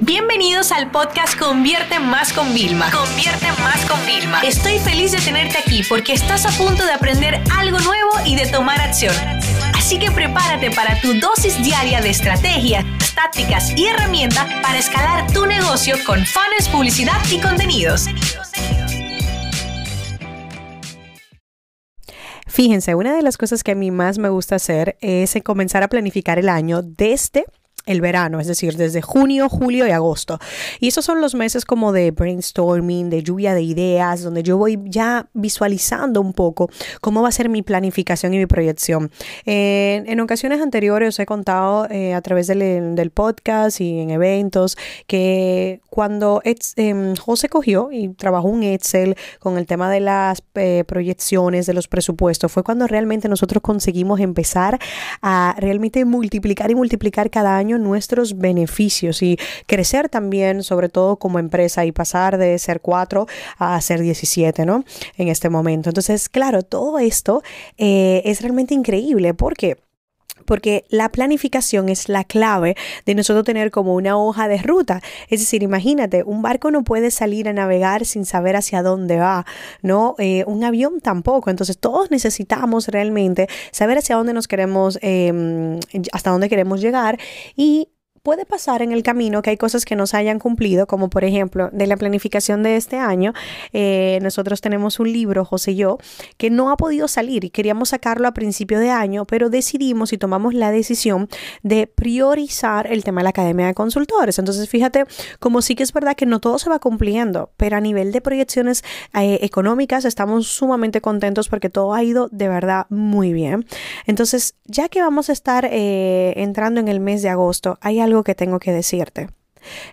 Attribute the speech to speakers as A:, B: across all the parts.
A: Bienvenidos al podcast Convierte Más con Vilma. Convierte Más con Vilma. Estoy feliz de tenerte aquí porque estás a punto de aprender algo nuevo y de tomar acción. Así que prepárate para tu dosis diaria de estrategias, tácticas y herramientas para escalar tu negocio con fans, publicidad y contenidos.
B: Fíjense, una de las cosas que a mí más me gusta hacer es comenzar a planificar el año desde el verano, es decir, desde junio, julio y agosto. Y esos son los meses como de brainstorming, de lluvia de ideas, donde yo voy ya visualizando un poco cómo va a ser mi planificación y mi proyección. en ocasiones anteriores os he contado eh, a través del, podcast y en eventos que cuando em, José cogió y trabajó un Excel con el tema de las eh, proyecciones, de los presupuestos, fue cuando realmente nosotros conseguimos empezar a realmente multiplicar y multiplicar cada año nuestros beneficios y crecer también, sobre todo como empresa y pasar de ser 4 a ser 17, ¿no? En este momento. Entonces, claro, todo esto eh, es realmente increíble porque porque la planificación es la clave de nosotros tener como una hoja de ruta. Es decir, imagínate, un barco no puede salir a navegar sin saber hacia dónde va, ¿no? Eh, un avión tampoco. Entonces, todos necesitamos realmente saber hacia dónde nos queremos, em, hasta dónde queremos llegar y puede pasar en el camino que hay cosas que no se hayan cumplido, como por ejemplo de la planificación de este año. Eh, nosotros tenemos un libro, José y yo, que no ha podido salir y queríamos sacarlo a principio de año, pero decidimos y tomamos la decisión de priorizar el tema de la Academia de Consultores. Entonces, fíjate, como sí que es verdad que no todo se va cumpliendo, pero a nivel de proyecciones eh, económicas estamos sumamente contentos porque todo ha ido de verdad muy bien. Entonces, ya que vamos a estar eh, entrando en el mes de agosto, hay algo que tengo que decirte.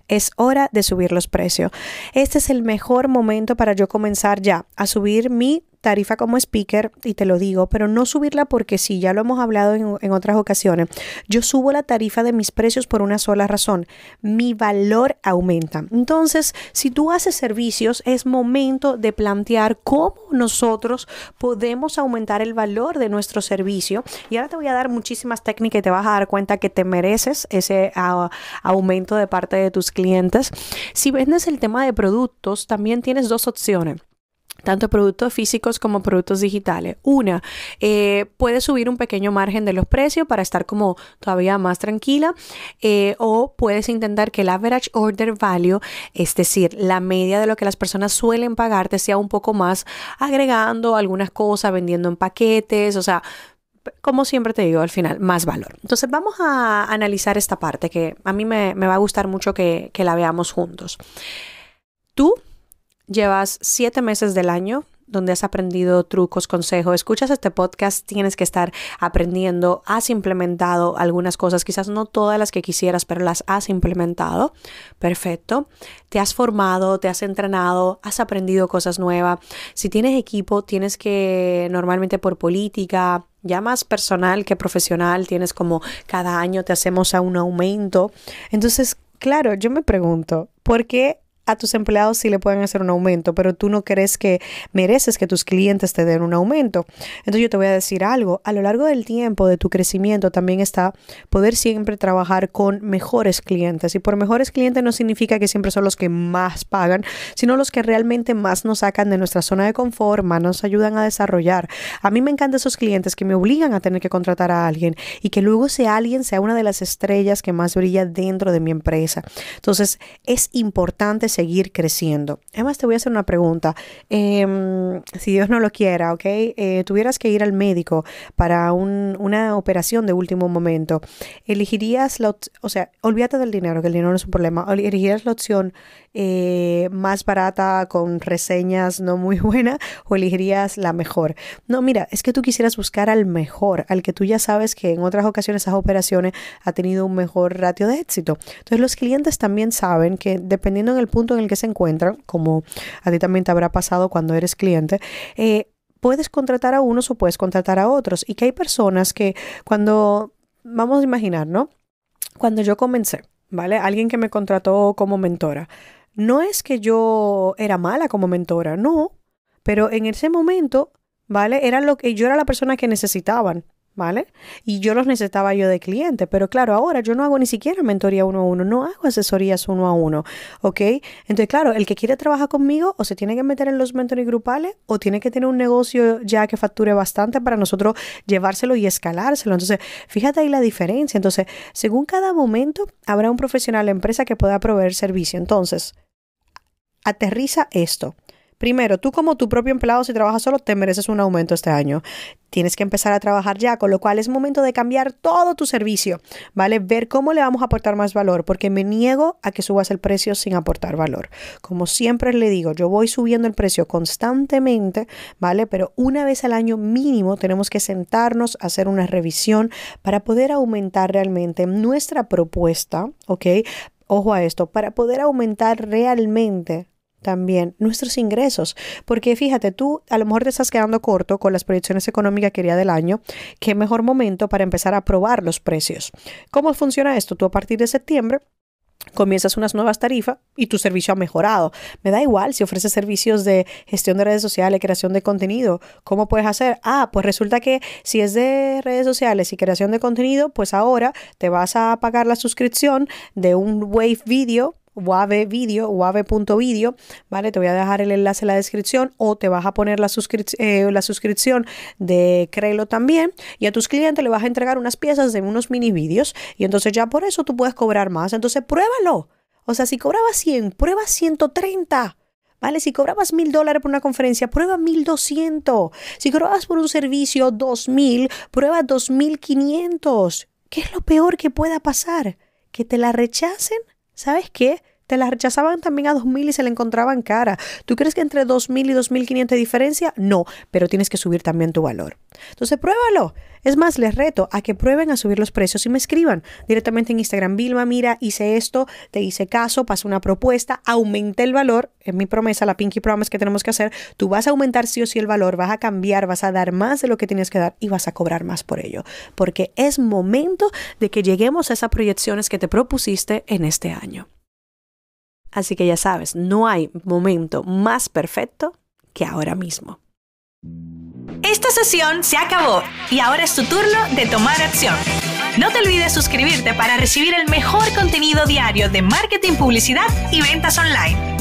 B: Es hora de subir los precios. Este es el mejor momento para yo comenzar ya a subir mi tarifa como speaker y te lo digo, pero no subirla porque sí, ya lo hemos hablado en, otras ocasiones. Yo subo la tarifa de mis precios por una sola razón, mi valor aumenta. Entonces, si tú haces servicios, es momento de plantear cómo nosotros podemos aumentar el valor de nuestro servicio. Y ahora te voy a dar muchísimas técnicas y te vas a dar cuenta que te mereces ese aumento de parte de tus clientes. Si vendes el tema de productos, también tienes dos opciones tanto productos físicos como productos digitales. Una, eh, puedes subir un pequeño margen de los precios para estar como todavía más tranquila eh, o puedes intentar que el average order value, es decir, la media de lo que las personas suelen pagarte sea un poco más agregando algunas cosas, vendiendo en paquetes, o sea, como siempre te digo, al final, más valor. Entonces vamos a analizar esta parte que a mí me, va a gustar mucho que la veamos juntos. Tú llevas siete meses del año donde has aprendido trucos, consejos, escuchas este podcast, tienes que estar aprendiendo, has implementado algunas cosas, quizás no todas las que quisieras, pero las has implementado. Perfecto. Te has formado, te has entrenado, has aprendido cosas nuevas. Si tienes equipo, tienes que normalmente por política, ya más personal que profesional, tienes como cada año te hacemos a un aumento. Entonces, claro, yo me pregunto, ¿por qué a tus empleados sí le pueden hacer un aumento, pero tú no crees que mereces que tus clientes te den un aumento. Entonces yo te voy a decir algo, a lo largo del tiempo de tu crecimiento también está poder siempre trabajar con mejores clientes. Y por mejores clientes no significa que siempre son los que más pagan, sino los que realmente más nos sacan de nuestra zona de confort, más nos ayudan a desarrollar. A mí me encantan esos clientes que me obligan a tener que contratar a alguien y que luego ese alguien sea una de las estrellas que más brilla dentro de mi empresa. Entonces es importante seguir creciendo. Además, te voy a hacer una pregunta. Em, si Dios no lo quiera, ¿ok? Eh, tuvieras que ir al médico para una operación de último momento, ¿elegirías la, o sea, olvídate del dinero, que el dinero no es un problema, ¿elegirías la opción eh, más barata con reseñas no muy buenas o elegirías la mejor? No, mira, es que tú quisieras buscar al mejor, al que tú ya sabes que en otras ocasiones esas operaciones ha tenido un mejor ratio de éxito. Entonces los clientes también saben que dependiendo en el punto en el que se encuentran, como a ti también te habrá pasado cuando eres cliente, eh, puedes contratar a unos o puedes contratar a otros. Y que hay personas que cuando, vamos a imaginar, ¿no? Cuando yo comencé, ¿vale? Alguien que me contrató como mentora. No es que yo era mala como mentora, no, pero en ese momento, ¿vale? Era lo que yo era la persona que necesitaban. ¿vale? Y yo los necesitaba yo de cliente, pero claro, ahora yo no hago ni siquiera mentoría uno a uno, no hago asesorías uno a uno, ¿ok? Entonces, claro, el que quiere trabajar conmigo o se tiene que meter en los mentores grupales o tiene que tener un negocio ya que facture bastante para nosotros llevárselo y escalárselo. Entonces, fíjate ahí la diferencia. Entonces, según cada momento, habrá un profesional de empresa que pueda proveer servicio. Entonces, aterriza esto. Primero, tú como tu propio empleado, si trabajas solo, te mereces un aumento este año. Tienes que empezar a trabajar ya, con lo cual es momento de cambiar todo tu servicio, ¿vale? Ver cómo le vamos a aportar más valor, porque me niego a que subas el precio sin aportar valor. Como siempre le digo, yo voy subiendo el precio constantemente, ¿vale? Pero una vez al año mínimo tenemos que sentarnos a hacer una revisión para poder aumentar realmente nuestra propuesta, ¿ok? Ojo a esto, para poder aumentar realmente también nuestros ingresos. Porque fíjate, tú a lo mejor te estás quedando corto con las proyecciones económicas que haría del año. Qué mejor momento para empezar a probar los precios. ¿Cómo funciona esto? Tú a partir de septiembre comienzas unas nuevas tarifas y tu servicio ha mejorado. Me da igual si ofreces servicios de gestión de redes sociales, creación de contenido. ¿Cómo puedes hacer? Ah, pues resulta que si es de redes sociales y creación de contenido, pues ahora te vas a pagar la suscripción de un Wave Video Video, ¿vale? Te voy a dejar el enlace en la descripción o te vas a poner la, eh, la suscripción de Crelo también y a tus clientes le vas a entregar unas piezas de unos mini vídeos y entonces ya por eso tú puedes cobrar más. Entonces pruébalo. O sea, si cobrabas 100, prueba 130. ¿Vale? Si cobrabas mil dólares por una conferencia, prueba mil doscientos. Si cobrabas por un servicio dos mil, prueba dos mil quinientos. ¿Qué es lo peor que pueda pasar? ¿Que te la rechacen? ¿Sabes qué? Te la rechazaban también a 2.000 y se la encontraban cara. ¿Tú crees que entre 2.000 y 2.500 hay diferencia? No, pero tienes que subir también tu valor. Entonces, pruébalo. Es más, les reto a que prueben a subir los precios y me escriban directamente en Instagram. Vilma, mira, hice esto, te hice caso, pasé una propuesta, aumenté el valor. Es mi promesa, la Pinky Promise que tenemos que hacer. Tú vas a aumentar sí o sí el valor, vas a cambiar, vas a dar más de lo que tienes que dar y vas a cobrar más por ello. Porque es momento de que lleguemos a esas proyecciones que te propusiste en este año. Así que ya sabes, no hay momento más perfecto que ahora mismo.
A: Esta sesión se acabó y ahora es tu turno de tomar acción. No te olvides suscribirte para recibir el mejor contenido diario de marketing, publicidad y ventas online.